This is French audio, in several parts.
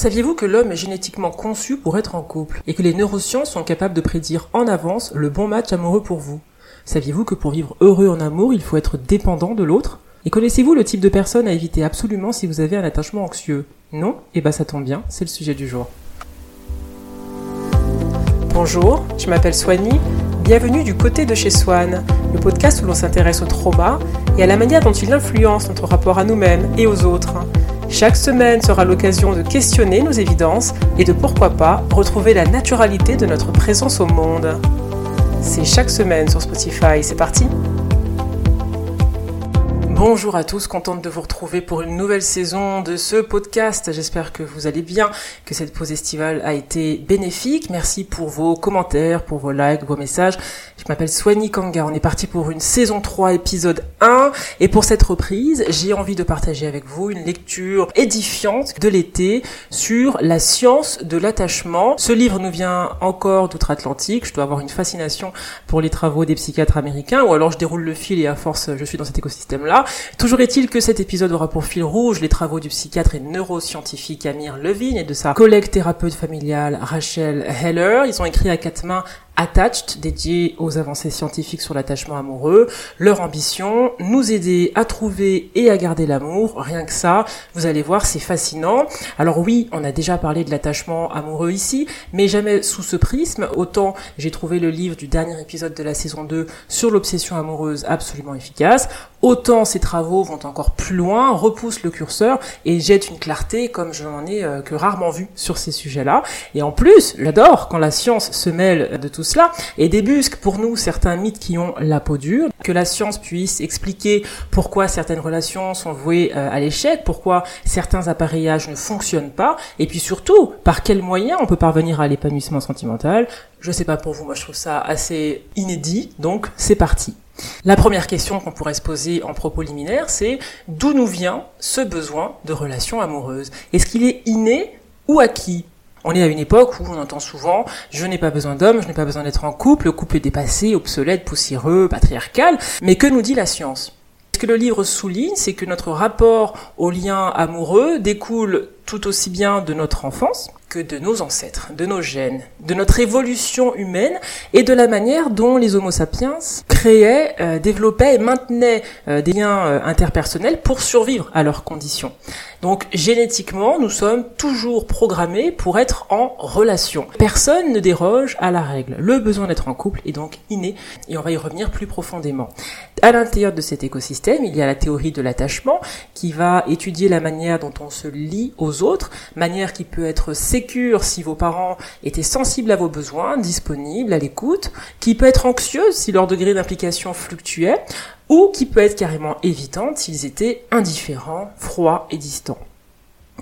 Saviez-vous que l'homme est génétiquement conçu pour être en couple et que les neurosciences sont capables de prédire en avance le bon match amoureux pour vous? Saviez-vous que pour vivre heureux en amour, il faut être dépendant de l'autre? Et connaissez-vous le type de personne à éviter absolument si vous avez un attachement anxieux? Non? Eh ben ça tombe bien, c'est le sujet du jour. Bonjour, je m'appelle Soigny. Bienvenue du côté de chez Swan, le podcast où l'on s'intéresse au trauma et à la manière dont il influence notre rapport à nous-mêmes et aux autres. Chaque semaine sera l'occasion de questionner nos évidences et de pourquoi pas retrouver la naturalité de notre présence au monde. C'est chaque semaine sur Spotify, c'est parti Bonjour à tous, contente de vous retrouver pour une nouvelle saison de ce podcast. J'espère que vous allez bien, que cette pause estivale a été bénéfique. Merci pour vos commentaires, pour vos likes, vos messages. Je m'appelle Swani Kanga, on est parti pour une saison 3 épisode 1 et pour cette reprise, j'ai envie de partager avec vous une lecture édifiante de l'été sur la science de l'attachement. Ce livre nous vient encore d'outre-Atlantique, je dois avoir une fascination pour les travaux des psychiatres américains ou alors je déroule le fil et à force je suis dans cet écosystème-là. Toujours est-il que cet épisode aura pour fil rouge les travaux du psychiatre et neuroscientifique Amir Levine et de sa collègue thérapeute familiale Rachel Heller. Ils ont écrit à quatre mains Attached, dédié aux avancées scientifiques sur l'attachement amoureux. Leur ambition, nous aider à trouver et à garder l'amour. Rien que ça, vous allez voir, c'est fascinant. Alors oui, on a déjà parlé de l'attachement amoureux ici, mais jamais sous ce prisme. Autant j'ai trouvé le livre du dernier épisode de la saison 2 sur l'obsession amoureuse absolument efficace. Autant ces travaux vont encore plus loin, repoussent le curseur et jettent une clarté comme je n'en ai euh, que rarement vu sur ces sujets-là. Et en plus, j'adore quand la science se mêle de tout et débusque pour nous certains mythes qui ont la peau dure, que la science puisse expliquer pourquoi certaines relations sont vouées euh, à l'échec, pourquoi certains appareillages ne fonctionnent pas, et puis surtout, par quels moyens on peut parvenir à l'épanouissement sentimental. Je sais pas pour vous, moi je trouve ça assez inédit, donc c'est parti. La première question qu'on pourrait se poser en propos liminaire, c'est d'où nous vient ce besoin de relation amoureuse Est-ce qu'il est inné ou acquis? On est à une époque où on entend souvent je n'ai pas besoin d'homme, je n'ai pas besoin d'être en couple, le couple est dépassé, obsolète, poussiéreux, patriarcal, mais que nous dit la science? Ce que le livre souligne, c'est que notre rapport au lien amoureux découle tout aussi bien de notre enfance, que de nos ancêtres, de nos gènes, de notre évolution humaine et de la manière dont les Homo sapiens créaient, euh, développaient et maintenaient euh, des liens euh, interpersonnels pour survivre à leurs conditions. Donc génétiquement, nous sommes toujours programmés pour être en relation. Personne ne déroge à la règle. Le besoin d'être en couple est donc inné et on va y revenir plus profondément. À l'intérieur de cet écosystème, il y a la théorie de l'attachement qui va étudier la manière dont on se lie aux autres, manière qui peut être si vos parents étaient sensibles à vos besoins, disponibles, à l'écoute, qui peut être anxieuse si leur degré d'implication fluctuait, ou qui peut être carrément évitante s'ils étaient indifférents, froids et distants.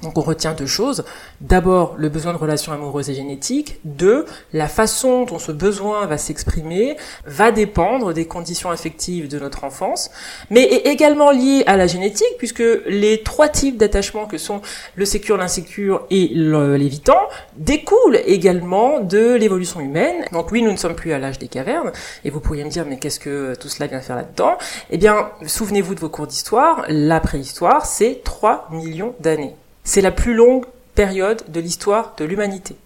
Donc on retient deux choses. D'abord, le besoin de relations amoureuses et génétiques. Deux, la façon dont ce besoin va s'exprimer va dépendre des conditions affectives de notre enfance, mais est également lié à la génétique, puisque les trois types d'attachement que sont le sécure, l'insécure et l'évitant découlent également de l'évolution humaine. Donc oui, nous ne sommes plus à l'âge des cavernes, et vous pourriez me dire, mais qu'est-ce que tout cela vient faire là-dedans? Eh bien, souvenez-vous de vos cours d'histoire, la préhistoire, c'est 3 millions d'années. C'est la plus longue période de l'histoire de l'humanité.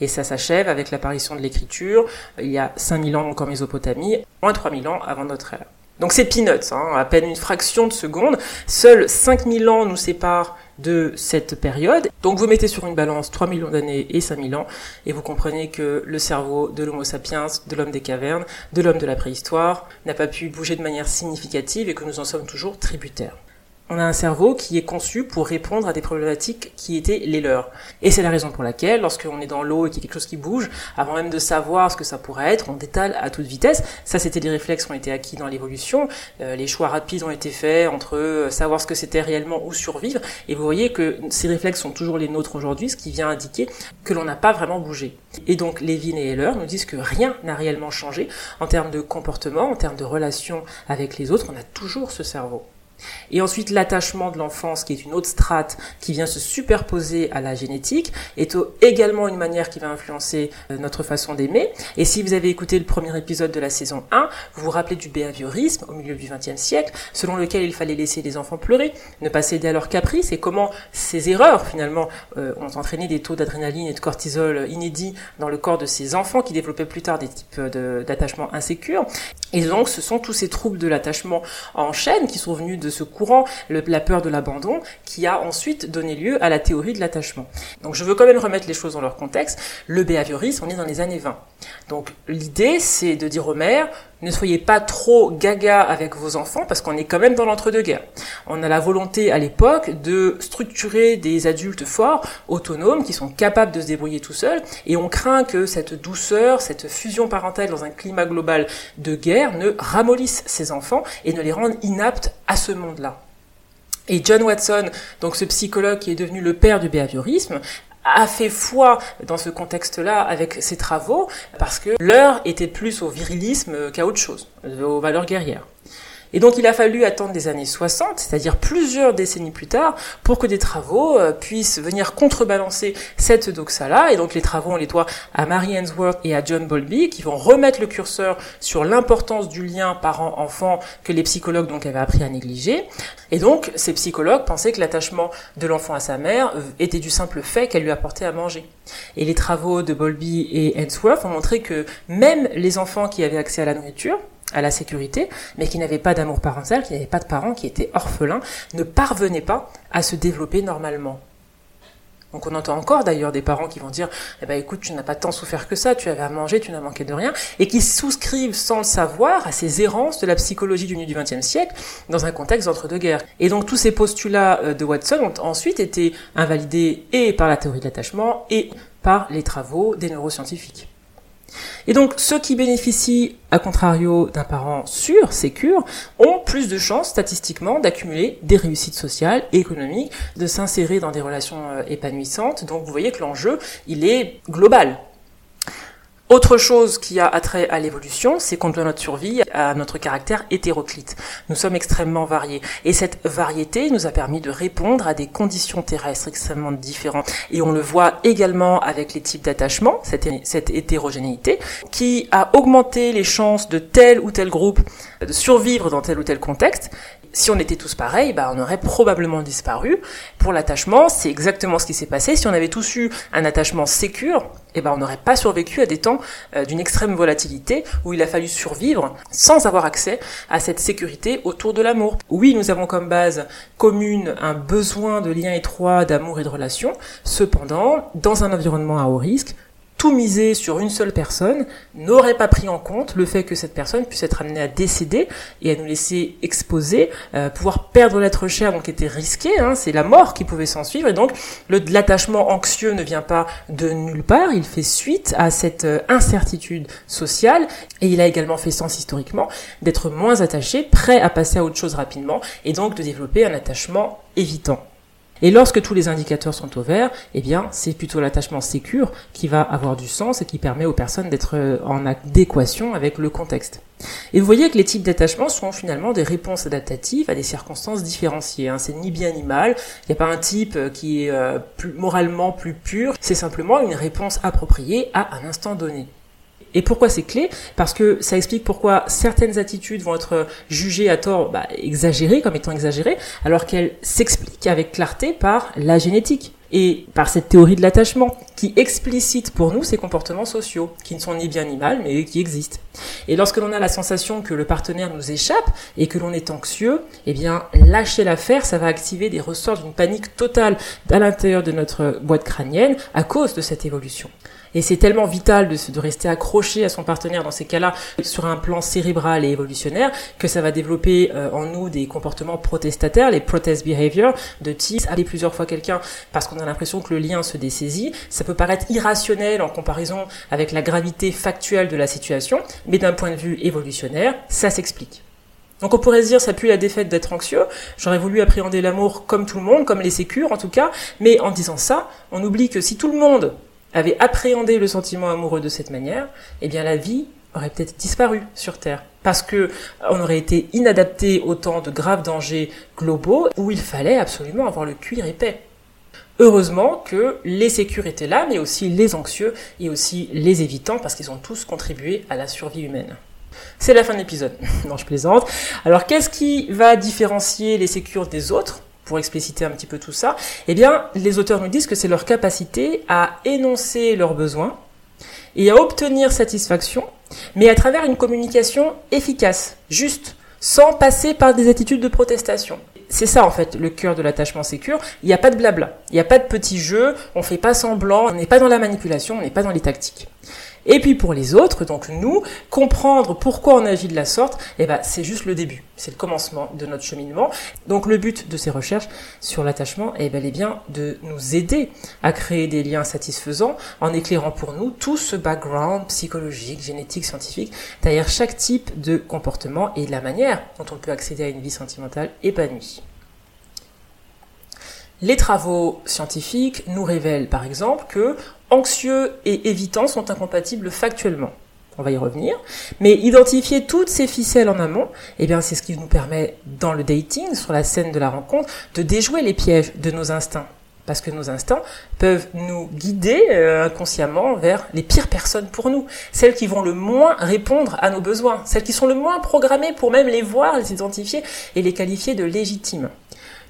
Et ça s'achève avec l'apparition de l'écriture, il y a 5000 ans encore Mésopotamie, moins 3000 ans avant notre ère. Donc c'est peanuts, hein, à peine une fraction de seconde. Seuls 5000 ans nous séparent de cette période. Donc vous mettez sur une balance 3 millions d'années et 5000 ans, et vous comprenez que le cerveau de l'Homo sapiens, de l'homme des cavernes, de l'homme de la préhistoire, n'a pas pu bouger de manière significative et que nous en sommes toujours tributaires on a un cerveau qui est conçu pour répondre à des problématiques qui étaient les leurs. Et c'est la raison pour laquelle, lorsqu'on est dans l'eau et qu'il y a quelque chose qui bouge, avant même de savoir ce que ça pourrait être, on détale à toute vitesse. Ça, c'était des réflexes qui ont été acquis dans l'évolution. Euh, les choix rapides ont été faits entre euh, savoir ce que c'était réellement ou survivre. Et vous voyez que ces réflexes sont toujours les nôtres aujourd'hui, ce qui vient indiquer que l'on n'a pas vraiment bougé. Et donc, Levin et Heller nous disent que rien n'a réellement changé en termes de comportement, en termes de relation avec les autres. On a toujours ce cerveau. Et ensuite, l'attachement de l'enfance, qui est une autre strate qui vient se superposer à la génétique, est également une manière qui va influencer euh, notre façon d'aimer. Et si vous avez écouté le premier épisode de la saison 1, vous vous rappelez du behaviorisme au milieu du XXe siècle, selon lequel il fallait laisser les enfants pleurer, ne pas céder à leurs caprices, et comment ces erreurs, finalement, euh, ont entraîné des taux d'adrénaline et de cortisol inédits dans le corps de ces enfants qui développaient plus tard des types d'attachement insécures. Et donc, ce sont tous ces troubles de l'attachement en chaîne qui sont venus de ce courant, la peur de l'abandon, qui a ensuite donné lieu à la théorie de l'attachement. Donc, je veux quand même remettre les choses dans leur contexte. Le behaviorisme, on est dans les années 20. Donc, l'idée, c'est de dire aux mères, ne soyez pas trop gaga avec vos enfants parce qu'on est quand même dans l'entre-deux-guerres. On a la volonté à l'époque de structurer des adultes forts, autonomes, qui sont capables de se débrouiller tout seuls, et on craint que cette douceur, cette fusion parentale dans un climat global de guerre ne ramollisse ces enfants et ne les rende inaptes à monde-là. Et John Watson, donc ce psychologue qui est devenu le père du behaviorisme, a fait foi dans ce contexte-là avec ses travaux parce que l'heure était plus au virilisme qu'à autre chose, aux valeurs guerrières. Et donc il a fallu attendre des années 60, c'est-à-dire plusieurs décennies plus tard, pour que des travaux euh, puissent venir contrebalancer cette doxa-là. Et donc les travaux, on les doit à Mary Ainsworth et à John Bowlby, qui vont remettre le curseur sur l'importance du lien parent-enfant que les psychologues donc avaient appris à négliger. Et donc ces psychologues pensaient que l'attachement de l'enfant à sa mère euh, était du simple fait qu'elle lui apportait à manger. Et les travaux de Bowlby et Ainsworth ont montré que même les enfants qui avaient accès à la nourriture, à la sécurité, mais qui n'avaient pas d'amour parental, qui n'avaient pas de parents, qui étaient orphelins, ne parvenaient pas à se développer normalement. Donc on entend encore d'ailleurs des parents qui vont dire eh ben écoute tu n'as pas tant souffert que ça tu avais à manger tu n'as manqué de rien et qui souscrivent sans le savoir à ces errances de la psychologie du milieu du XXe siècle dans un contexte d'entre-deux-guerres et donc tous ces postulats euh, de Watson ont ensuite été invalidés et par la théorie de l'attachement et par les travaux des neuroscientifiques. Et donc, ceux qui bénéficient, à contrario d'un parent sûr, sécure, ont plus de chances statistiquement d'accumuler des réussites sociales et économiques, de s'insérer dans des relations euh, épanouissantes. Donc, vous voyez que l'enjeu, il est global. Autre chose qui a attrait à l'évolution, c'est qu'on doit notre survie à notre caractère hétéroclite. Nous sommes extrêmement variés. Et cette variété nous a permis de répondre à des conditions terrestres extrêmement différentes. Et on le voit également avec les types d'attachement, cette, cette hétérogénéité, qui a augmenté les chances de tel ou tel groupe de survivre dans tel ou tel contexte si on était tous pareils, bah, on aurait probablement disparu. Pour l'attachement, c'est exactement ce qui s'est passé. Si on avait tous eu un attachement sécure, eh ben, on n'aurait pas survécu à des temps euh, d'une extrême volatilité où il a fallu survivre sans avoir accès à cette sécurité autour de l'amour. Oui, nous avons comme base commune un besoin de lien étroit, d'amour et de relation. Cependant, dans un environnement à haut risque, tout miser sur une seule personne n'aurait pas pris en compte le fait que cette personne puisse être amenée à décéder et à nous laisser exposer, euh, pouvoir perdre l'être cher, donc était risqué, hein, c'est la mort qui pouvait s'en suivre, et donc l'attachement anxieux ne vient pas de nulle part, il fait suite à cette euh, incertitude sociale, et il a également fait sens historiquement d'être moins attaché, prêt à passer à autre chose rapidement, et donc de développer un attachement évitant. Et lorsque tous les indicateurs sont au vert, eh bien, c'est plutôt l'attachement sécure qui va avoir du sens et qui permet aux personnes d'être euh, en adéquation avec le contexte. Et vous voyez que les types d'attachement sont finalement des réponses adaptatives à des circonstances différenciées. Hein. C'est ni bien ni mal. Il n'y a pas un type euh, qui est euh, plus, moralement plus pur. C'est simplement une réponse appropriée à un instant donné. Et pourquoi c'est clé? Parce que ça explique pourquoi certaines attitudes vont être jugées à tort bah, exagérées, comme étant exagérées, alors qu'elles s'expliquent avec clarté par la génétique et par cette théorie de l'attachement qui explicite pour nous ces comportements sociaux, qui ne sont ni bien ni mal, mais qui existent. Et lorsque l'on a la sensation que le partenaire nous échappe et que l'on est anxieux, eh bien, lâcher l'affaire, ça va activer des ressorts d'une panique totale à l'intérieur de notre boîte crânienne à cause de cette évolution. Et c'est tellement vital de, de, rester accroché à son partenaire dans ces cas-là sur un plan cérébral et évolutionnaire que ça va développer euh, en nous des comportements protestataires, les protest behavior, de type appeler plusieurs fois quelqu'un parce qu'on a l'impression que le lien se dessaisit. Ça peut paraître irrationnel en comparaison avec la gravité factuelle de la situation, mais d'un point de vue évolutionnaire, ça s'explique. Donc on pourrait se dire ça pue la défaite d'être anxieux. J'aurais voulu appréhender l'amour comme tout le monde, comme les sécures en tout cas, mais en disant ça, on oublie que si tout le monde avait appréhendé le sentiment amoureux de cette manière, eh bien la vie aurait peut-être disparu sur Terre parce que on aurait été inadapté au temps de graves dangers globaux où il fallait absolument avoir le cuir épais. Heureusement que les sécures étaient là, mais aussi les anxieux et aussi les évitants, parce qu'ils ont tous contribué à la survie humaine. C'est la fin de l'épisode. non, je plaisante. Alors, qu'est-ce qui va différencier les sécures des autres? Pour expliciter un petit peu tout ça, eh bien, les auteurs nous disent que c'est leur capacité à énoncer leurs besoins et à obtenir satisfaction, mais à travers une communication efficace, juste, sans passer par des attitudes de protestation. C'est ça en fait le cœur de l'attachement sécure. Il n'y a pas de blabla, il n'y a pas de petits jeux, on fait pas semblant, on n'est pas dans la manipulation, on n'est pas dans les tactiques. Et puis pour les autres, donc nous, comprendre pourquoi on agit de la sorte, eh ben, c'est juste le début, c'est le commencement de notre cheminement. Donc le but de ces recherches sur l'attachement est bel et bien de nous aider à créer des liens satisfaisants en éclairant pour nous tout ce background psychologique, génétique, scientifique, derrière chaque type de comportement et la manière dont on peut accéder à une vie sentimentale épanouie. Les travaux scientifiques nous révèlent par exemple que anxieux et évitants sont incompatibles factuellement. On va y revenir. Mais identifier toutes ces ficelles en amont, eh bien, c'est ce qui nous permet, dans le dating, sur la scène de la rencontre, de déjouer les pièges de nos instincts. Parce que nos instincts peuvent nous guider euh, inconsciemment vers les pires personnes pour nous. Celles qui vont le moins répondre à nos besoins. Celles qui sont le moins programmées pour même les voir, les identifier et les qualifier de légitimes.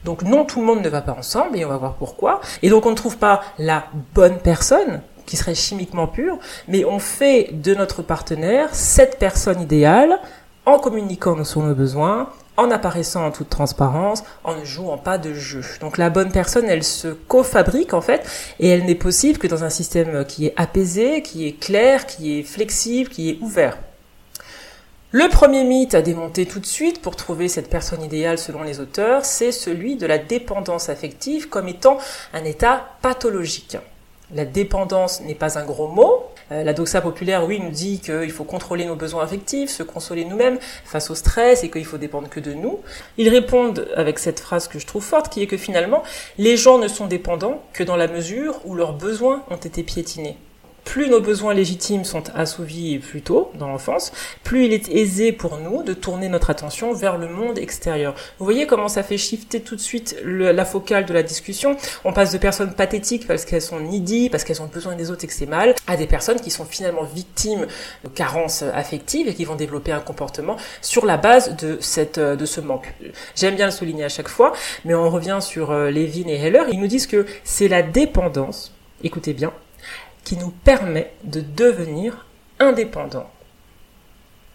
Donc non, tout le monde ne va pas ensemble et on va voir pourquoi. Et donc on ne trouve pas la bonne personne qui serait chimiquement pure, mais on fait de notre partenaire cette personne idéale en communiquant sur nos besoins, en apparaissant en toute transparence, en ne jouant pas de jeu. Donc la bonne personne, elle se co-fabrique en fait, et elle n'est possible que dans un système qui est apaisé, qui est clair, qui est flexible, qui est ouvert. Le premier mythe à démonter tout de suite pour trouver cette personne idéale selon les auteurs, c'est celui de la dépendance affective comme étant un état pathologique. La dépendance n'est pas un gros mot. Euh, la doxa populaire, oui, nous dit qu'il faut contrôler nos besoins affectifs, se consoler nous-mêmes face au stress et qu'il faut dépendre que de nous. Ils répondent avec cette phrase que je trouve forte, qui est que finalement, les gens ne sont dépendants que dans la mesure où leurs besoins ont été piétinés plus nos besoins légitimes sont assouvis plus tôt dans l'enfance, plus il est aisé pour nous de tourner notre attention vers le monde extérieur. Vous voyez comment ça fait shifter tout de suite la focale de la discussion? On passe de personnes pathétiques parce qu'elles sont needy, parce qu'elles ont besoin des autres et que c'est mal, à des personnes qui sont finalement victimes de carences affectives et qui vont développer un comportement sur la base de cette de ce manque. J'aime bien le souligner à chaque fois, mais on revient sur euh, Levin et Heller. Ils nous disent que c'est la dépendance. Écoutez bien, qui nous permet de devenir indépendants.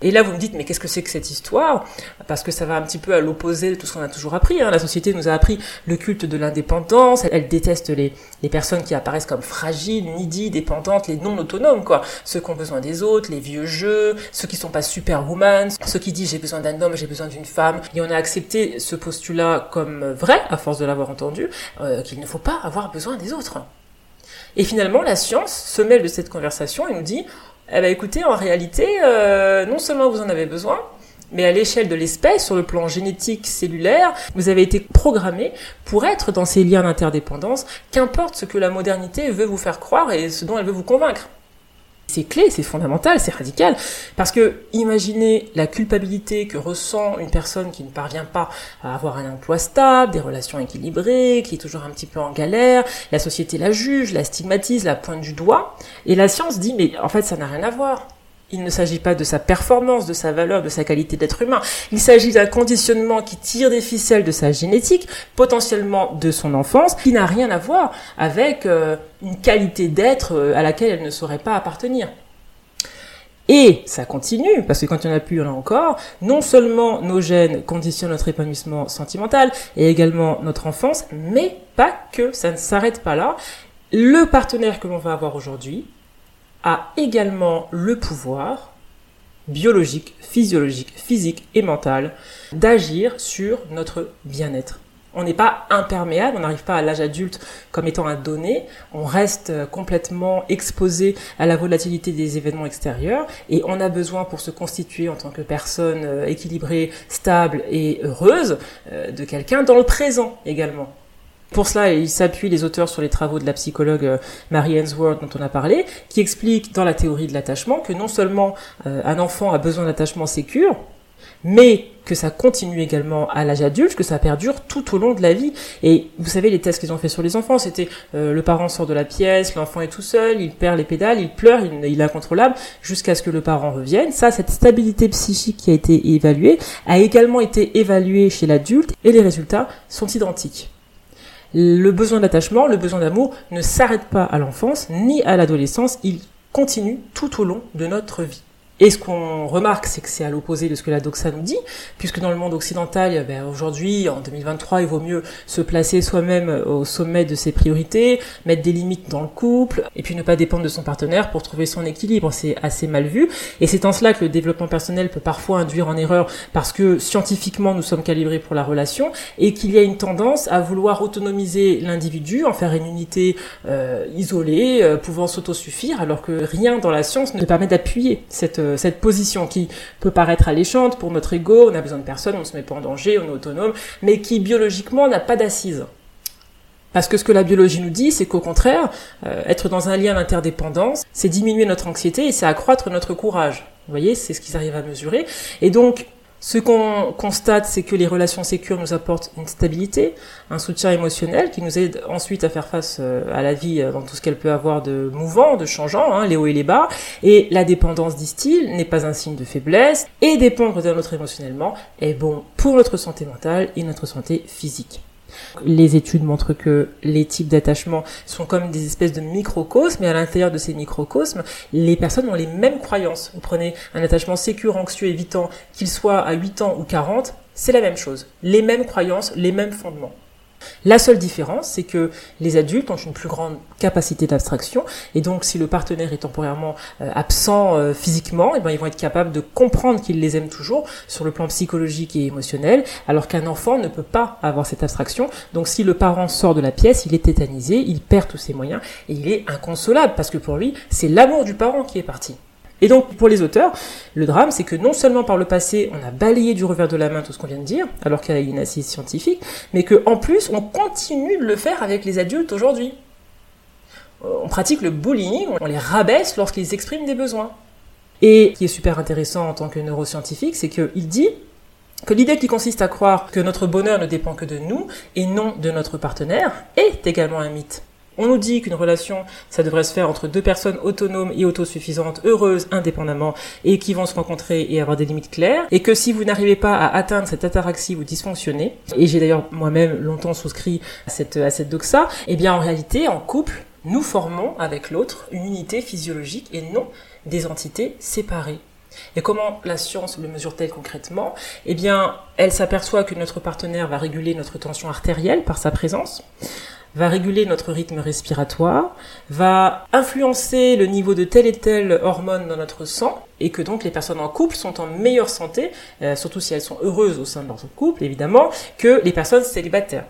Et là, vous me dites, mais qu'est-ce que c'est que cette histoire? Parce que ça va un petit peu à l'opposé de tout ce qu'on a toujours appris. Hein. La société nous a appris le culte de l'indépendance. Elle déteste les, les personnes qui apparaissent comme fragiles, needy, dépendantes, les non autonomes, quoi. Ceux qui ont besoin des autres, les vieux jeux, ceux qui sont pas superwoman, ceux qui disent j'ai besoin d'un homme, j'ai besoin d'une femme. Et on a accepté ce postulat comme vrai, à force de l'avoir entendu, euh, qu'il ne faut pas avoir besoin des autres. Et finalement, la science se mêle de cette conversation et nous dit, eh ben, écoutez, en réalité, euh, non seulement vous en avez besoin, mais à l'échelle de l'espèce, sur le plan génétique, cellulaire, vous avez été programmé pour être dans ces liens d'interdépendance, qu'importe ce que la modernité veut vous faire croire et ce dont elle veut vous convaincre. C'est clé, c'est fondamental, c'est radical. Parce que imaginez la culpabilité que ressent une personne qui ne parvient pas à avoir un emploi stable, des relations équilibrées, qui est toujours un petit peu en galère. La société la juge, la stigmatise, la pointe du doigt. Et la science dit, mais en fait, ça n'a rien à voir. Il ne s'agit pas de sa performance, de sa valeur, de sa qualité d'être humain. Il s'agit d'un conditionnement qui tire des ficelles de sa génétique, potentiellement de son enfance, qui n'a rien à voir avec euh, une qualité d'être euh, à laquelle elle ne saurait pas appartenir. Et ça continue, parce que quand il n'y en a plus, il y en a encore. Non seulement nos gènes conditionnent notre épanouissement sentimental et également notre enfance, mais pas que, ça ne s'arrête pas là. Le partenaire que l'on va avoir aujourd'hui, a également le pouvoir biologique, physiologique, physique et mental d'agir sur notre bien-être. On n'est pas imperméable, on n'arrive pas à l'âge adulte comme étant un donné, on reste complètement exposé à la volatilité des événements extérieurs et on a besoin pour se constituer en tant que personne euh, équilibrée, stable et heureuse euh, de quelqu'un dans le présent également. Pour cela, il s'appuie les auteurs sur les travaux de la psychologue euh, Mary Ainsworth dont on a parlé, qui explique dans la théorie de l'attachement que non seulement euh, un enfant a besoin d'attachement sécure, mais que ça continue également à l'âge adulte, que ça perdure tout au long de la vie. Et vous savez, les tests qu'ils ont fait sur les enfants, c'était euh, le parent sort de la pièce, l'enfant est tout seul, il perd les pédales, il pleure, il, il est incontrôlable, jusqu'à ce que le parent revienne. Ça, cette stabilité psychique qui a été évaluée, a également été évaluée chez l'adulte, et les résultats sont identiques. Le besoin d'attachement, le besoin d'amour ne s'arrête pas à l'enfance ni à l'adolescence, il continue tout au long de notre vie. Et ce qu'on remarque, c'est que c'est à l'opposé de ce que la doxa nous dit, puisque dans le monde occidental, eh ben, aujourd'hui, en 2023, il vaut mieux se placer soi-même au sommet de ses priorités, mettre des limites dans le couple, et puis ne pas dépendre de son partenaire pour trouver son équilibre. C'est assez mal vu. Et c'est en cela que le développement personnel peut parfois induire en erreur, parce que scientifiquement, nous sommes calibrés pour la relation, et qu'il y a une tendance à vouloir autonomiser l'individu, en faire une unité euh, isolée, euh, pouvant s'autosuffire, alors que rien dans la science ne permet d'appuyer cette cette position qui peut paraître alléchante pour notre ego, on a besoin de personne, on se met pas en danger, on est autonome, mais qui biologiquement n'a pas d'assise. Parce que ce que la biologie nous dit, c'est qu'au contraire, euh, être dans un lien d'interdépendance, c'est diminuer notre anxiété et c'est accroître notre courage. Vous voyez, c'est ce qu'ils arrivent à mesurer. Et donc, ce qu'on constate, c'est que les relations sécures nous apportent une stabilité, un soutien émotionnel qui nous aide ensuite à faire face euh, à la vie euh, dans tout ce qu'elle peut avoir de mouvant, de changeant, hein, les hauts et les bas. Et la dépendance, disent-ils, n'est pas un signe de faiblesse, et dépendre d'un autre émotionnellement est bon pour notre santé mentale et notre santé physique. Les études montrent que les types d'attachement sont comme des espèces de microcosmes, et à l'intérieur de ces microcosmes, les personnes ont les mêmes croyances. Vous prenez un attachement sécure, anxieux, évitant, qu'il soit à 8 ans ou 40, c'est la même chose. Les mêmes croyances, les mêmes fondements. La seule différence, c'est que les adultes ont une plus grande capacité d'abstraction, et donc si le partenaire est temporairement euh, absent euh, physiquement, et eh ben, ils vont être capables de comprendre qu'ils les aiment toujours sur le plan psychologique et émotionnel, alors qu'un enfant ne peut pas avoir cette abstraction. Donc si le parent sort de la pièce, il est tétanisé, il perd tous ses moyens, et il est inconsolable, parce que pour lui, c'est l'amour du parent qui est parti. Et donc, pour les auteurs, le drame, c'est que non seulement par le passé, on a balayé du revers de la main tout ce qu'on vient de dire, alors qu'il y a une assise scientifique, mais qu'en plus, on continue de le faire avec les adultes aujourd'hui. Euh, on pratique le bullying, on les rabaisse lorsqu'ils expriment des besoins. Et ce qui est super intéressant en tant que neuroscientifique, c'est qu'il dit que l'idée qui consiste à croire que notre bonheur ne dépend que de nous et non de notre partenaire est également un mythe. On nous dit qu'une relation, ça devrait se faire entre deux personnes autonomes et autosuffisantes, heureuses indépendamment, et qui vont se rencontrer et avoir des limites claires, et que si vous n'arrivez pas à atteindre cette ataraxie, vous dysfonctionnez. Et j'ai d'ailleurs moi-même longtemps souscrit à cette, à cette doxa. Eh bien, en réalité, en couple, nous formons avec l'autre une unité physiologique et non des entités séparées. Et comment la science le mesure-t-elle concrètement? Eh bien, elle s'aperçoit que notre partenaire va réguler notre tension artérielle par sa présence, va réguler notre rythme respiratoire, va influencer le niveau de telle et telle hormone dans notre sang, et que donc les personnes en couple sont en meilleure santé, euh, surtout si elles sont heureuses au sein de leur couple, évidemment, que les personnes célibataires.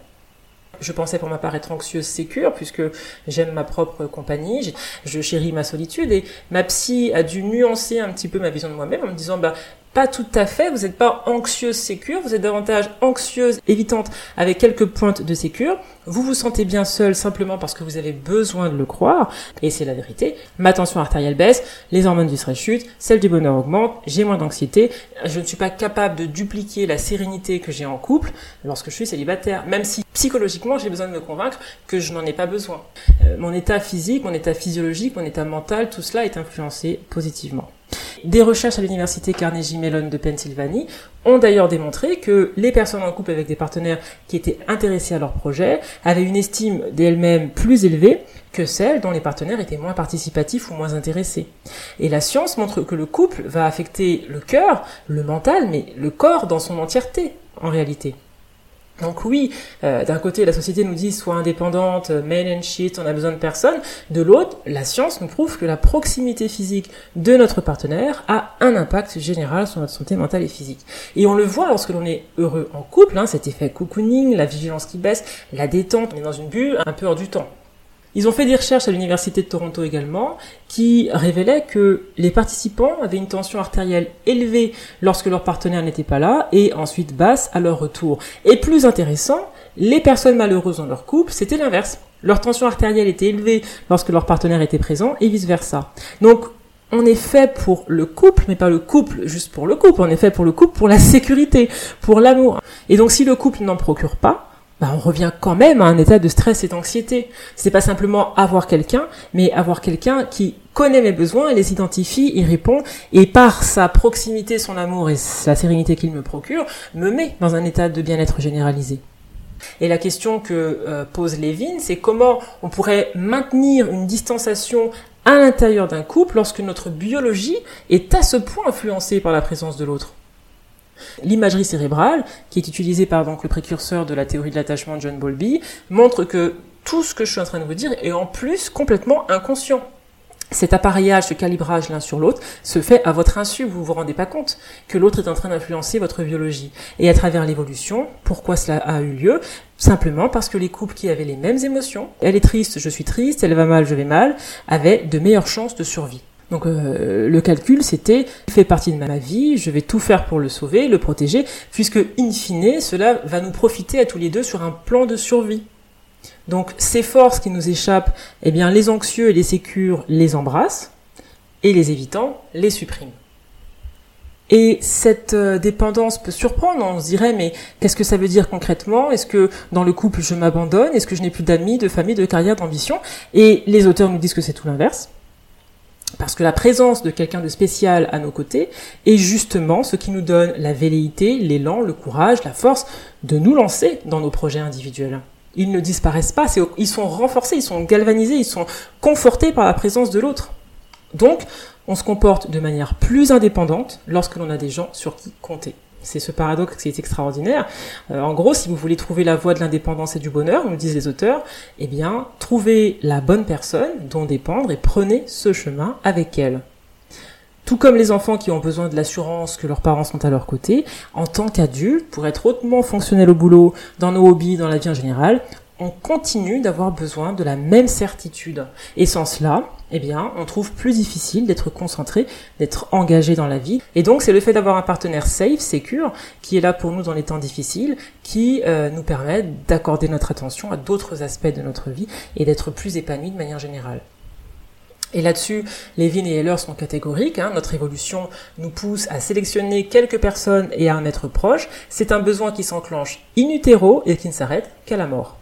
Je pensais pour ma part être anxieuse sécure puisque j'aime ma propre compagnie, je chéris ma solitude et ma psy a dû nuancer un petit peu ma vision de moi-même en me disant bah pas tout à fait, vous n'êtes pas anxieuse sécure, vous êtes davantage anxieuse évitante avec quelques pointes de sécure. Vous vous sentez bien seul simplement parce que vous avez besoin de le croire, et c'est la vérité. Ma tension artérielle baisse, les hormones du stress chutent, celle du bonheur augmente, j'ai moins d'anxiété, je ne suis pas capable de dupliquer la sérénité que j'ai en couple lorsque je suis célibataire, même si psychologiquement j'ai besoin de me convaincre que je n'en ai pas besoin. Euh, mon état physique, mon état physiologique, mon état mental, tout cela est influencé positivement. Des recherches à l'université Carnegie Mellon de Pennsylvanie ont d'ailleurs démontré que les personnes en couple avec des partenaires qui étaient intéressés à leur projet avaient une estime d'elles-mêmes plus élevée que celles dont les partenaires étaient moins participatifs ou moins intéressés. Et la science montre que le couple va affecter le cœur, le mental, mais le corps dans son entièreté en réalité. Donc oui, euh, d'un côté la société nous dit sois indépendante, mail and shit, on a besoin de personne. De l'autre, la science nous prouve que la proximité physique de notre partenaire a un impact général sur notre santé mentale et physique. Et on le voit lorsque l'on est heureux en couple, hein, cet effet cocooning, la vigilance qui baisse, la détente, on est dans une bulle un peu hors du temps. Ils ont fait des recherches à l'Université de Toronto également qui révélaient que les participants avaient une tension artérielle élevée lorsque leur partenaire n'était pas là et ensuite basse à leur retour. Et plus intéressant, Les personnes malheureuses dans leur couple, c'était l'inverse. Leur tension artérielle était élevée lorsque leur partenaire était présent et vice versa. Donc, on est fait pour le couple, mais pas le couple juste pour le couple. On est fait pour le couple pour la sécurité, pour l'amour. Et donc, si le couple n'en procure pas, bah, on revient quand même à un état de stress et d'anxiété. C'est pas simplement avoir quelqu'un, mais avoir quelqu'un qui connaît mes besoins, les identifie, y répond, et par sa proximité, son amour et la sérénité qu'il me procure, me met dans un état de bien-être généralisé. Et la question que euh, pose Lévin, c'est comment on pourrait maintenir une distanciation à l'intérieur d'un couple lorsque notre biologie est à ce point influencée par la présence de l'autre. L'imagerie cérébrale, qui est utilisée par donc le précurseur de la théorie de l'attachement John Bowlby, montre que tout ce que je suis en train de vous dire est en plus complètement inconscient. Cet appareillage, ce calibrage l'un sur l'autre se fait à votre insu, vous vous rendez pas compte que l'autre est en train d'influencer votre biologie. Et à travers l'évolution, pourquoi cela a eu lieu? Simplement parce que les couples qui avaient les mêmes émotions, elle est triste, je suis triste, elle va mal, je vais mal, avaient de meilleures chances de survie. Donc euh, le calcul, c'était il fait partie de ma vie, je vais tout faire pour le sauver, le protéger, puisque in fine, cela va nous profiter à tous les deux sur un plan de survie. Donc ces forces qui nous échappent, eh bien les anxieux et les sécures les embrassent, et les évitants les suppriment. Et cette euh, dépendance peut surprendre, on se dirait mais qu'est-ce que ça veut dire concrètement? Est-ce que dans le couple je m'abandonne? Est-ce que je n'ai plus d'amis, de famille, de carrière, d'ambition? Et les auteurs nous disent que c'est tout l'inverse. Parce que la présence de quelqu'un de spécial à nos côtés est justement ce qui nous donne la velléité, l'élan, le courage, la force de nous lancer dans nos projets individuels. Ils ne disparaissent pas, ils sont renforcés, ils sont galvanisés, ils sont confortés par la présence de l'autre. Donc, on se comporte de manière plus indépendante lorsque l'on a des gens sur qui compter. C'est ce paradoxe qui est extraordinaire. Euh, en gros, si vous voulez trouver la voie de l'indépendance et du bonheur, nous disent les auteurs, eh bien, trouvez la bonne personne dont dépendre et prenez ce chemin avec elle. Tout comme les enfants qui ont besoin de l'assurance que leurs parents sont à leur côté, en tant qu'adultes, pour être hautement fonctionnels au boulot, dans nos hobbies, dans la vie en général, on continue d'avoir besoin de la même certitude. Et sans cela, eh bien, on trouve plus difficile d'être concentré, d'être engagé dans la vie. Et donc, c'est le fait d'avoir un partenaire safe, secure, qui est là pour nous dans les temps difficiles, qui euh, nous permet d'accorder notre attention à d'autres aspects de notre vie et d'être plus épanoui de manière générale. Et là-dessus, Levin et Heller sont catégoriques. Hein. Notre évolution nous pousse à sélectionner quelques personnes et à en être proche. C'est un besoin qui s'enclenche in utero et qui ne s'arrête qu'à la mort.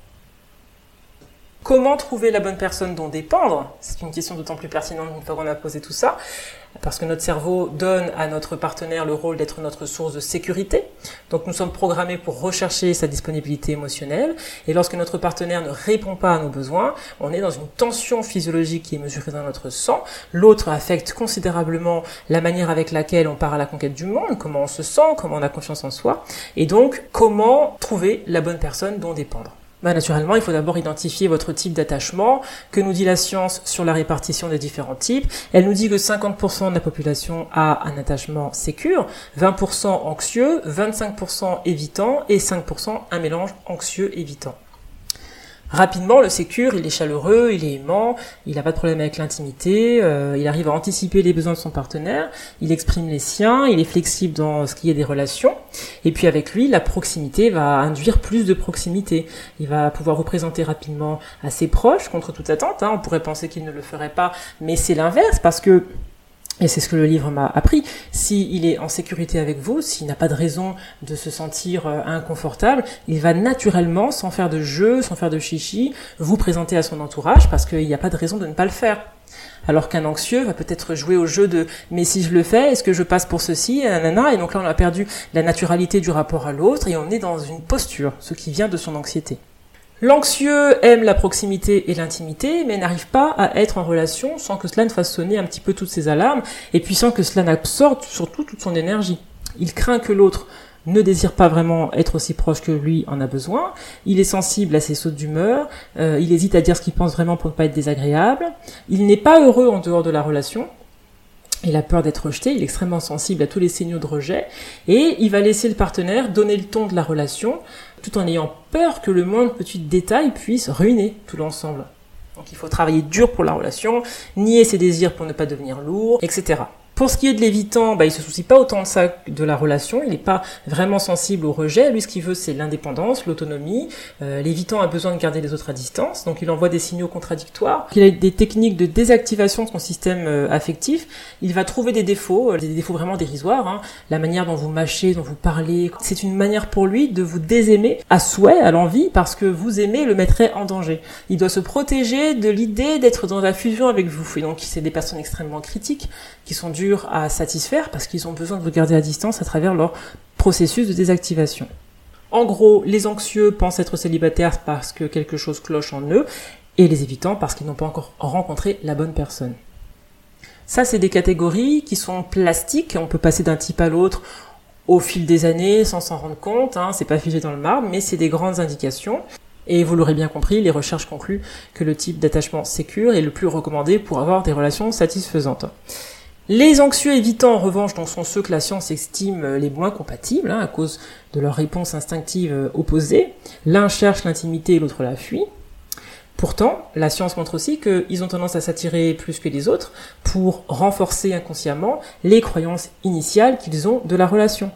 Comment trouver la bonne personne dont dépendre C'est une question d'autant plus pertinente une fois qu'on a posé tout ça, parce que notre cerveau donne à notre partenaire le rôle d'être notre source de sécurité. Donc nous sommes programmés pour rechercher sa disponibilité émotionnelle, et lorsque notre partenaire ne répond pas à nos besoins, on est dans une tension physiologique qui est mesurée dans notre sang. L'autre affecte considérablement la manière avec laquelle on part à la conquête du monde, comment on se sent, comment on a confiance en soi, et donc comment trouver la bonne personne dont dépendre. Bah, naturellement, il faut d'abord identifier votre type d'attachement. Que nous dit la science sur la répartition des différents types Elle nous dit que 50% de la population a un attachement sécure, 20% anxieux, 25% évitant et 5% un mélange anxieux-évitant. Rapidement, le sécure, il est chaleureux, il est aimant, il n'a pas de problème avec l'intimité, euh, il arrive à anticiper les besoins de son partenaire, il exprime les siens, il est flexible dans ce qui est des relations. Et puis avec lui, la proximité va induire plus de proximité. Il va pouvoir vous présenter rapidement à ses proches, contre toute attente. Hein. On pourrait penser qu'il ne le ferait pas, mais c'est l'inverse, parce que et c'est ce que le livre m'a appris. S'il est en sécurité avec vous, s'il n'a pas de raison de se sentir euh, inconfortable, il va naturellement, sans faire de jeu, sans faire de chichi, vous présenter à son entourage parce qu'il n'y a pas de raison de ne pas le faire. Alors qu'un anxieux va peut-être jouer au jeu de mais si je le fais, est-ce que je passe pour ceci, nanana, et donc là on a perdu la naturalité du rapport à l'autre et on est dans une posture, ce qui vient de son anxiété. L'anxieux aime la proximité et l'intimité, mais n'arrive pas à être en relation sans que cela ne fasse sonner un petit peu toutes ses alarmes, et puis sans que cela n'absorbe surtout toute son énergie. Il craint que l'autre ne désire pas vraiment être aussi proche que lui en a besoin, il est sensible à ses sautes d'humeur, euh, il hésite à dire ce qu'il pense vraiment pour ne pas être désagréable, il n'est pas heureux en dehors de la relation, il a peur d'être rejeté, il est extrêmement sensible à tous les signaux de rejet, et il va laisser le partenaire donner le ton de la relation, tout en ayant peur que le moindre petit détail puisse ruiner tout l'ensemble. Donc il faut travailler dur pour la relation, nier ses désirs pour ne pas devenir lourd, etc. Pour ce qui est de l'évitant, bah, il se soucie pas autant de ça de la relation, il n'est pas vraiment sensible au rejet. Lui, ce qu'il veut, c'est l'indépendance, l'autonomie. Euh, l'évitant a besoin de garder les autres à distance, donc il envoie des signaux contradictoires. Il a des techniques de désactivation de son système euh, affectif. Il va trouver des défauts, euh, des défauts vraiment dérisoires. Hein. La manière dont vous mâchez, dont vous parlez, c'est une manière pour lui de vous désaimer à souhait, à l'envie, parce que vous aimez le mettrait en danger. Il doit se protéger de l'idée d'être dans la fusion avec vous. Et donc, c'est des personnes extrêmement critiques qui sont à satisfaire parce qu'ils ont besoin de vous garder à distance à travers leur processus de désactivation. En gros, les anxieux pensent être célibataires parce que quelque chose cloche en eux, et les évitants parce qu'ils n'ont pas encore rencontré la bonne personne. Ça, c'est des catégories qui sont plastiques, on peut passer d'un type à l'autre au fil des années sans s'en rendre compte, hein, c'est pas figé dans le marbre, mais c'est des grandes indications. Et vous l'aurez bien compris, les recherches concluent que le type d'attachement sécure est le plus recommandé pour avoir des relations satisfaisantes. Les anxieux évitants, en revanche, donc, sont ceux que la science estime les moins compatibles, hein, à cause de leur réponse instinctive euh, opposée. L'un cherche l'intimité et l'autre la fuit. Pourtant, la science montre aussi qu'ils ont tendance à s'attirer plus que les autres pour renforcer inconsciemment les croyances initiales qu'ils ont de la relation.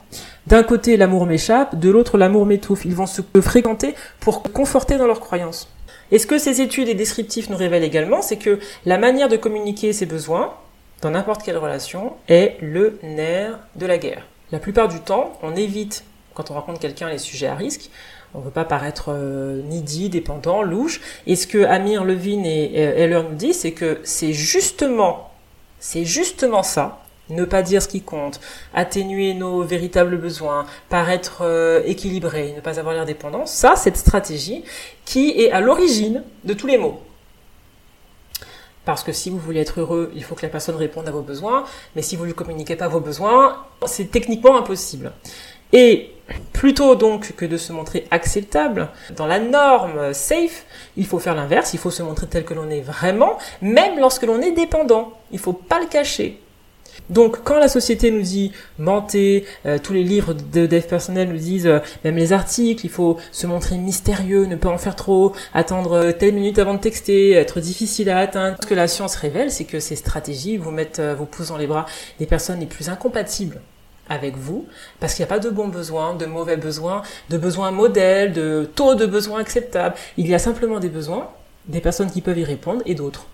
D'un côté, l'amour m'échappe, de l'autre, l'amour m'étouffe. Ils vont se fréquenter pour conforter dans leurs croyances. Et ce que ces études et descriptifs nous révèlent également, c'est que la manière de communiquer ses besoins, dans n'importe quelle relation, est le nerf de la guerre. La plupart du temps, on évite, quand on rencontre quelqu'un, les sujets à risque. On ne veut pas paraître euh, needy, dépendant, louche. Et ce que Amir Levine et, Heller nous disent, c'est que c'est justement, c'est justement ça, ne pas dire ce qui compte, atténuer nos véritables besoins, paraître euh, équilibré, ne pas avoir l'air dépendant, ça, cette stratégie qui est à l'origine de tous les maux. Parce que si vous voulez être heureux, il faut que la personne réponde à vos besoins, mais si vous ne lui communiquez pas vos besoins, c'est techniquement impossible. Et plutôt donc que de se montrer acceptable dans la norme safe, il faut faire l'inverse, il faut se montrer tel que l'on est vraiment, même lorsque l'on est dépendant. Il faut pas le cacher. Donc quand la société nous dit mentez, euh, tous les livres de dev personnel nous disent, euh, même les articles, il faut se montrer mystérieux, ne pas en faire trop, attendre euh, telle minute avant de texter, être difficile à atteindre. Ce que la science révèle, c'est que ces stratégies vous mettent vos pouces dans les bras des personnes les plus incompatibles avec vous, parce qu'il n'y a pas de bons besoins, de mauvais besoins, de besoins modèles, de taux de besoins acceptables. Il y a simplement des besoins, des personnes qui peuvent y répondre et d'autres.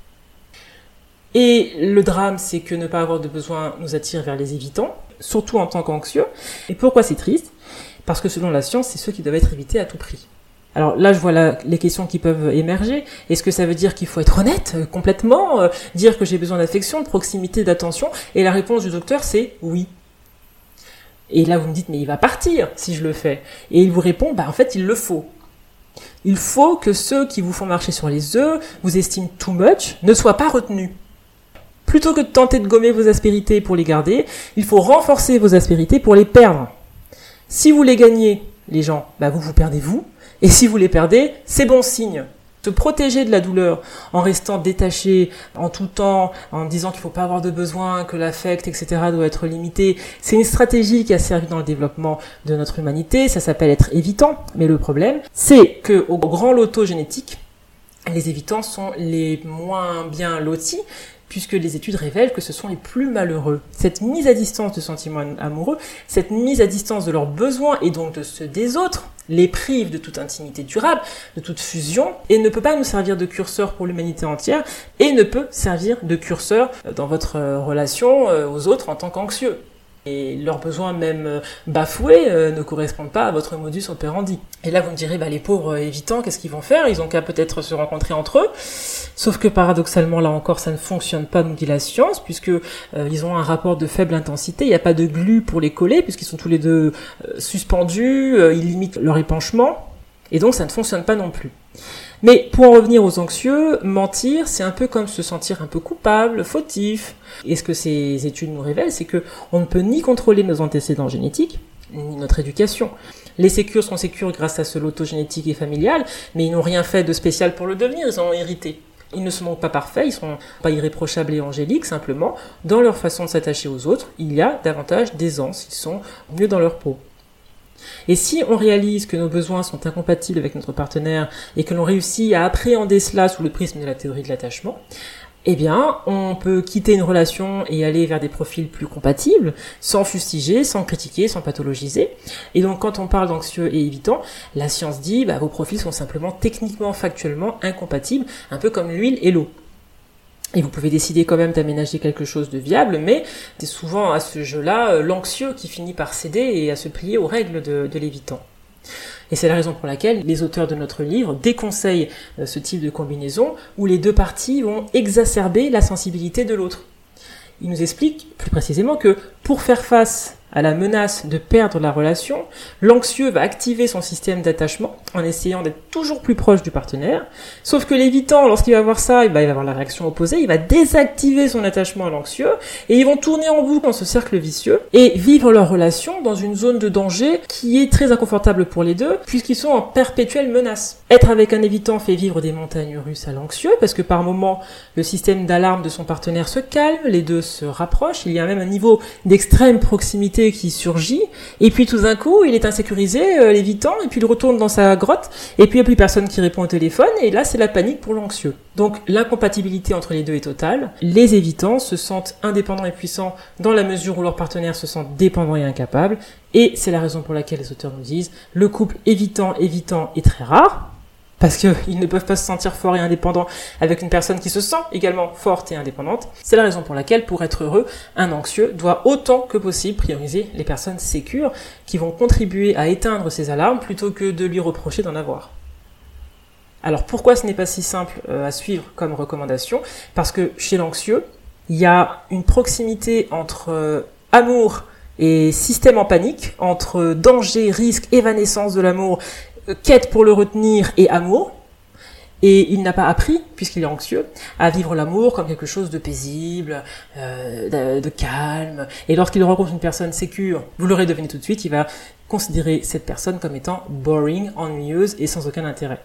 Et le drame, c'est que ne pas avoir de besoin nous attire vers les évitants, surtout en tant qu'anxieux. Et pourquoi c'est triste? Parce que selon la science, c'est ceux qui doivent être évités à tout prix. Alors là, je vois les questions qui peuvent émerger. Est-ce que ça veut dire qu'il faut être honnête euh, complètement, euh, dire que j'ai besoin d'affection, de proximité, d'attention? Et la réponse du docteur, c'est oui. Et là, vous me dites, mais il va partir si je le fais. Et il vous répond, bah en fait, il le faut. Il faut que ceux qui vous font marcher sur les œufs, vous estiment too much, ne soient pas retenus. Plutôt que de tenter de gommer vos aspérités pour les garder, il faut renforcer vos aspérités pour les perdre. Si vous les gagnez, les gens, bah vous vous perdez vous. Et si vous les perdez, c'est bon signe. Se protéger de la douleur en restant détaché en tout temps, en disant qu'il ne faut pas avoir de besoin, que l'affect, etc. doit être limité. C'est une stratégie qui a servi dans le développement de notre humanité. Ça s'appelle être évitant. Mais le problème, c'est que au grand loto génétique, les évitants sont les moins bien lotis puisque les études révèlent que ce sont les plus malheureux. Cette mise à distance de sentiments amoureux, cette mise à distance de leurs besoins et donc de ceux des autres, les prive de toute intimité durable, de toute fusion, et ne peut pas nous servir de curseur pour l'humanité entière, et ne peut servir de curseur dans votre relation euh, aux autres en tant qu'anxieux et leurs besoins même euh, bafoués euh, ne correspondent pas à votre modus operandi. Et là, vous me direz, bah, les pauvres euh, évitants, qu'est-ce qu'ils vont faire? Ils ont qu'à peut-être se rencontrer entre eux. Sauf que paradoxalement, là encore, ça ne fonctionne pas, nous dit la science, puisque ils ont un rapport de faible intensité. Il n'y a pas de glu pour les coller, puisqu'ils sont tous les deux suspendus. ils limitent leur épanchement. Et donc, ça ne fonctionne pas non plus. Mais pour en revenir aux anxieux, mentir, c'est un peu comme se sentir un peu coupable, fautif. Et ce que ces études nous révèlent, c'est que on ne peut ni contrôler nos antécédents génétiques, ni notre éducation. Les sécures sont sécures grâce à ce loto génétique et familial, mais ils n'ont rien fait de spécial pour le devenir, ils en ont hérité. Ils ne sont donc pas parfaits, ils sont pas irréprochables et angéliques, simplement, dans leur façon de s'attacher aux autres, il y a davantage d'aisance, ils sont mieux dans leur peau. Et si on réalise que nos besoins sont incompatibles avec notre partenaire et que l'on réussit à appréhender cela sous le prisme de la théorie de l'attachement, eh bien, on peut quitter une relation et aller vers des profils plus compatibles, sans fustiger, sans critiquer, sans pathologiser. Et donc, quand on parle d'anxieux et évitant, la science dit, bah, vos profils sont simplement techniquement, factuellement incompatibles, un peu comme l'huile et l'eau. Et vous pouvez décider quand même d'aménager quelque chose de viable, mais c'est souvent à ce jeu-là euh, l'anxieux qui finit par céder et à se plier aux règles de, l'évitant. Et c'est la raison pour laquelle les auteurs de notre livre déconseillent euh, ce type de combinaison où les deux parties vont exacerber la sensibilité de l'autre. Ils nous expliquent plus précisément que pour faire face à la menace de perdre la relation, l'anxieux va activer son système d'attachement en essayant d'être toujours plus proche du partenaire. Sauf que l'évitant, lorsqu'il va voir ça, il va avoir la réaction opposée, il va désactiver son attachement à l'anxieux et ils vont tourner en boucle dans ce cercle vicieux et vivre leur relation dans une zone de danger qui est très inconfortable pour les deux puisqu'ils sont en perpétuelle menace. Être avec un évitant fait vivre des montagnes russes à l'anxieux parce que par moment le système d'alarme de son partenaire se calme, les deux se rapprochent, il y a même un niveau d'extrême proximité qui surgit, et puis tout d'un coup, il est insécurisé, euh, l'évitant, et puis il retourne dans sa grotte, et puis il n'y a plus personne qui répond au téléphone, et là c'est la panique pour l'anxieux. Donc l'incompatibilité entre les deux est totale. Les évitants se sentent indépendants et puissants dans la mesure où leur partenaire se sent dépendant et incapable, et c'est la raison pour laquelle les auteurs nous disent le couple évitant-évitant est très rare, parce qu'ils ne peuvent pas se sentir forts et indépendants avec une personne qui se sent également forte et indépendante. C'est la raison pour laquelle, pour être heureux, un anxieux doit autant que possible prioriser les personnes sécures qui vont contribuer à éteindre ses alarmes plutôt que de lui reprocher d'en avoir. Alors pourquoi ce n'est pas si simple euh, à suivre comme recommandation? Parce que chez l'anxieux, il y a une proximité entre euh, amour et système en panique, entre danger, risque, évanescence de l'amour quête pour le retenir et amour. Et il n'a pas appris, puisqu'il est anxieux, à vivre l'amour comme quelque chose de paisible, euh, de, calme. Et lorsqu'il rencontre une personne sécure, vous l'aurez deviné tout de suite, il va considérer cette personne comme étant boring, ennuyeuse et sans aucun intérêt.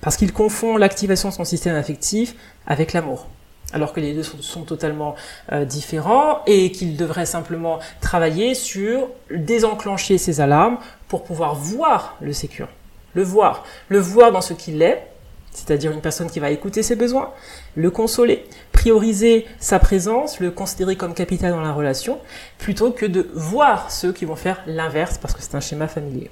Parce qu'il confond l'activation de son système affectif avec l'amour alors que les deux sont, totalement euh, différents et qu'il devrait simplement travailler sur désenclencher ses alarmes pour pouvoir voir le sécure le voir, le voir dans ce qu'il est, c'est-à-dire une personne qui va écouter ses besoins, le consoler, prioriser sa présence, le considérer comme capital dans la relation, plutôt que de voir ceux qui vont faire l'inverse parce que c'est un schéma familier.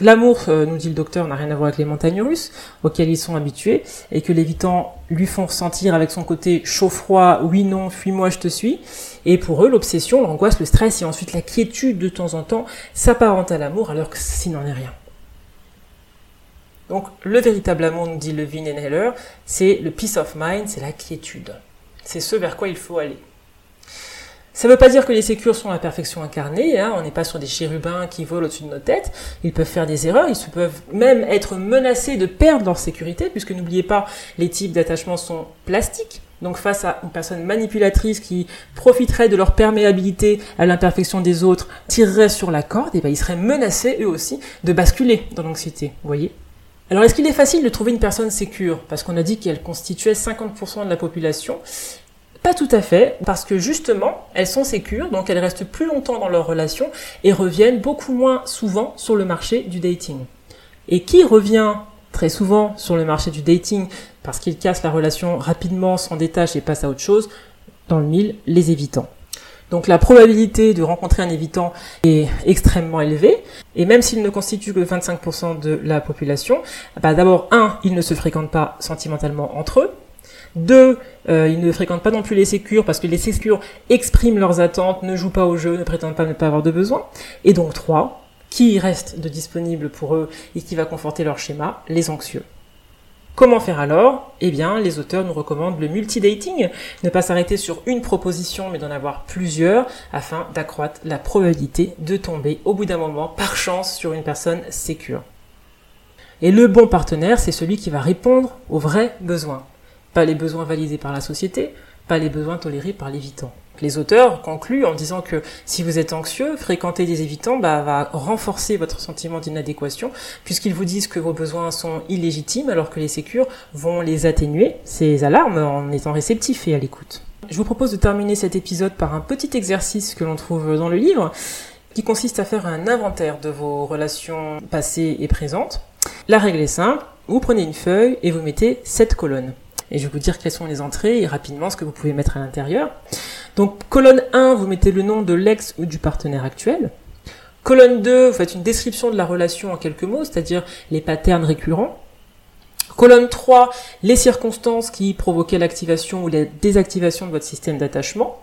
L'amour, euh, nous dit le docteur, n'a rien à voir avec les montagnes russes auxquelles ils sont habitués et que l'évitant lui font ressentir avec son côté chaud-froid, oui, non, fuis-moi, je te suis. Et pour eux, l'obsession, l'angoisse, le stress et ensuite la quiétude de temps en temps s'apparentent à l'amour alors que s'il n'en est rien. Donc le véritable amour, nous dit Levin et Heller, c'est le peace of mind, c'est la quiétude. C'est ce vers quoi il faut aller. Ça ne veut pas dire que les sécures sont la perfection incarnée, hein. on n'est pas sur des chérubins qui volent au-dessus de nos têtes, ils peuvent faire des erreurs, ils peuvent même être menacés de perdre leur sécurité, puisque n'oubliez pas, les types d'attachement sont plastiques, donc face à une personne manipulatrice qui profiterait de leur perméabilité à l'imperfection des autres, tirerait sur la corde, et ben ils seraient menacés eux aussi de basculer dans l'anxiété, vous voyez? Alors, est-ce qu'il est facile de trouver une personne sécure? Parce qu'on a dit qu'elle constituait 50% de la population. Pas tout à fait, parce que justement, elles sont sécures, donc elles restent plus longtemps dans leur relation et reviennent beaucoup moins souvent sur le marché du dating. Et qui revient très souvent sur le marché du dating parce qu'il casse la relation rapidement, s'en détache et passe à autre chose? Dans le mille, les évitants. Donc la probabilité de rencontrer un évitant est extrêmement élevée. Et même s'il ne constitue que 25% de la population, bah d'abord, un, ils ne se fréquentent pas sentimentalement entre eux. Deux, euh, ils ne fréquentent pas non plus les sécures parce que les sécures expriment leurs attentes, ne jouent pas au jeu, ne prétendent pas ne pas avoir de besoin. Et donc trois, qui reste de disponible pour eux et qui va conforter leur schéma Les anxieux. Comment faire alors? Eh bien, les auteurs nous recommandent le multidating, ne pas s'arrêter sur une proposition mais d'en avoir plusieurs afin d'accroître la probabilité de tomber au bout d'un moment par chance sur une personne sécure. Et le bon partenaire, c'est celui qui va répondre aux vrais besoins, pas les besoins validés par la société, pas les besoins tolérés par l'évitant. Les auteurs concluent en disant que si vous êtes anxieux, fréquenter des évitants bah, va renforcer votre sentiment d'inadéquation, puisqu'ils vous disent que vos besoins sont illégitimes, alors que les sécures vont les atténuer, ces alarmes, en étant réceptifs et à l'écoute. Je vous propose de terminer cet épisode par un petit exercice que l'on trouve dans le livre, qui consiste à faire un inventaire de vos relations passées et présentes. La règle est simple, vous prenez une feuille et vous mettez sept colonnes. et je vais vous dire quelles sont les entrées et rapidement ce que vous pouvez mettre à l'intérieur. Donc colonne 1, vous mettez le nom de l'ex ou du partenaire actuel. Colonne 2, vous faites une description de la relation en quelques mots, c'est-à-dire les patterns récurrents. Colonne 3, les circonstances qui provoquaient l'activation ou la désactivation de votre système d'attachement.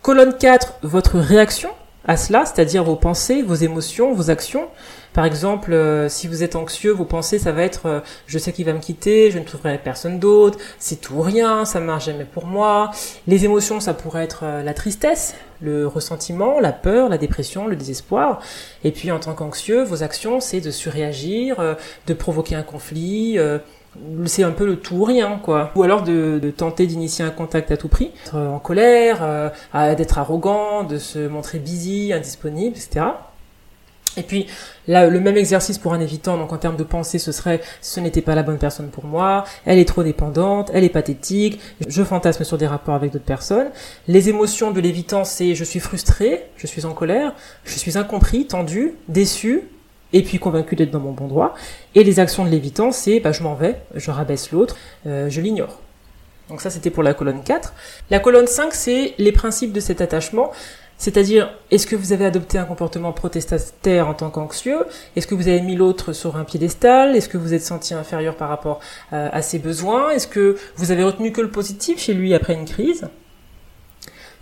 Colonne 4, votre réaction à cela, c'est-à-dire vos pensées, vos émotions, vos actions. Par exemple, euh, si vous êtes anxieux, vos pensées, ça va être euh, je sais qu'il va me quitter, je ne trouverai personne d'autre, c'est tout ou rien, ça marche jamais pour moi. Les émotions, ça pourrait être euh, la tristesse, le ressentiment, la peur, la dépression, le désespoir. Et puis en tant qu'anxieux, vos actions, c'est de surréagir, de provoquer un conflit, c'est un peu le tout ou rien, quoi. Ou alors de, tenter d'initier un contact à tout prix, être en colère, euh, d'être arrogant, de se montrer busy, indisponible, etc. Et puis là, le même exercice pour un évitant, donc en termes de pensée, ce serait ce n'était pas la bonne personne pour moi, elle est trop dépendante, elle est pathétique, je fantasme sur des rapports avec d'autres personnes. Les émotions de l'évitant, c'est je suis frustré, je suis en colère, je suis incompris, tendu, déçu, et puis convaincu d'être dans mon bon droit. Et les actions de l'évitant, c'est bah, je m'en vais, je rabaisse l'autre, euh, je l'ignore. Donc ça, c'était pour la colonne 4. La colonne 5, c'est les principes de cet attachement. C'est-à-dire, est-ce que vous avez adopté un comportement protestataire en tant qu'anxieux? Est-ce que vous avez mis l'autre sur un piédestal? Est-ce que vous êtes senti inférieur par rapport euh, à ses besoins? Est-ce que vous avez retenu que le positif chez lui après une crise?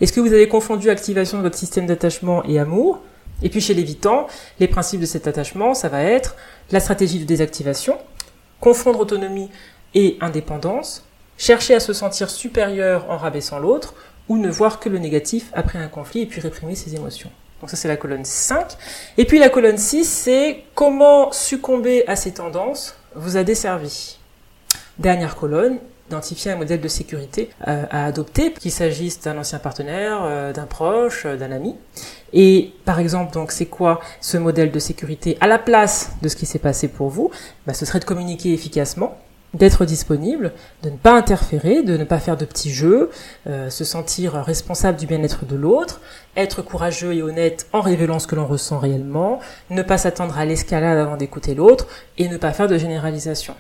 Est-ce que vous avez confondu activation de votre système d'attachement et amour? Et puis chez l'évitant, les principes de cet attachement, ça va être la stratégie de désactivation, confondre autonomie et indépendance, chercher à se sentir supérieur en rabaissant l'autre, ou ne voir que le négatif après un conflit et puis réprimer ses émotions. Donc ça c'est la colonne 5. Et puis la colonne 6, c'est comment succomber à ces tendances vous a desservi. Dernière colonne, identifier un modèle de sécurité euh, à adopter, qu'il s'agisse d'un ancien partenaire, euh, d'un proche, euh, d'un ami. Et par exemple, donc, c'est quoi ce modèle de sécurité à la place de ce qui s'est passé pour vous? Bah, Ce serait de communiquer efficacement, d'être disponible, de ne pas interférer, de ne pas faire de petits jeux, se sentir responsable du bien-être de l'autre, être courageux et honnête en révélant ce que l'on ressent réellement, ne pas s'attendre à l'escalade avant d'écouter l'autre et ne pas faire de généralisation.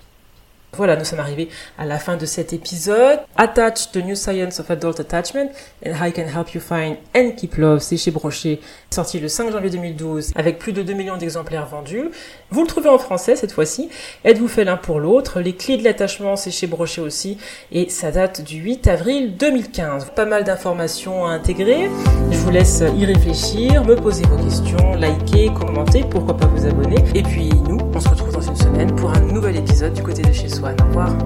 Voilà, nous sommes arrivés à la fin de cet épisode. Attach, the new science of adult attachment and how I can help you find and keep love, c'est chez Brochet, sorti le 5 janvier 2012 avec plus de 2 millions d'exemplaires vendus. Vous le trouvez en français cette fois-ci. Êtes-vous fait l'un pour l'autre? Les clés de l'attachement, c'est chez Brochet aussi et ça date du 8 avril 2015. Pas mal d'informations à intégrer. Je vous laisse y réfléchir, me poser vos questions, liker, commenter, pourquoi pas vous abonner. Et puis nous, on se retrouve pour un nouvel épisode du côté de chez soi. Au revoir.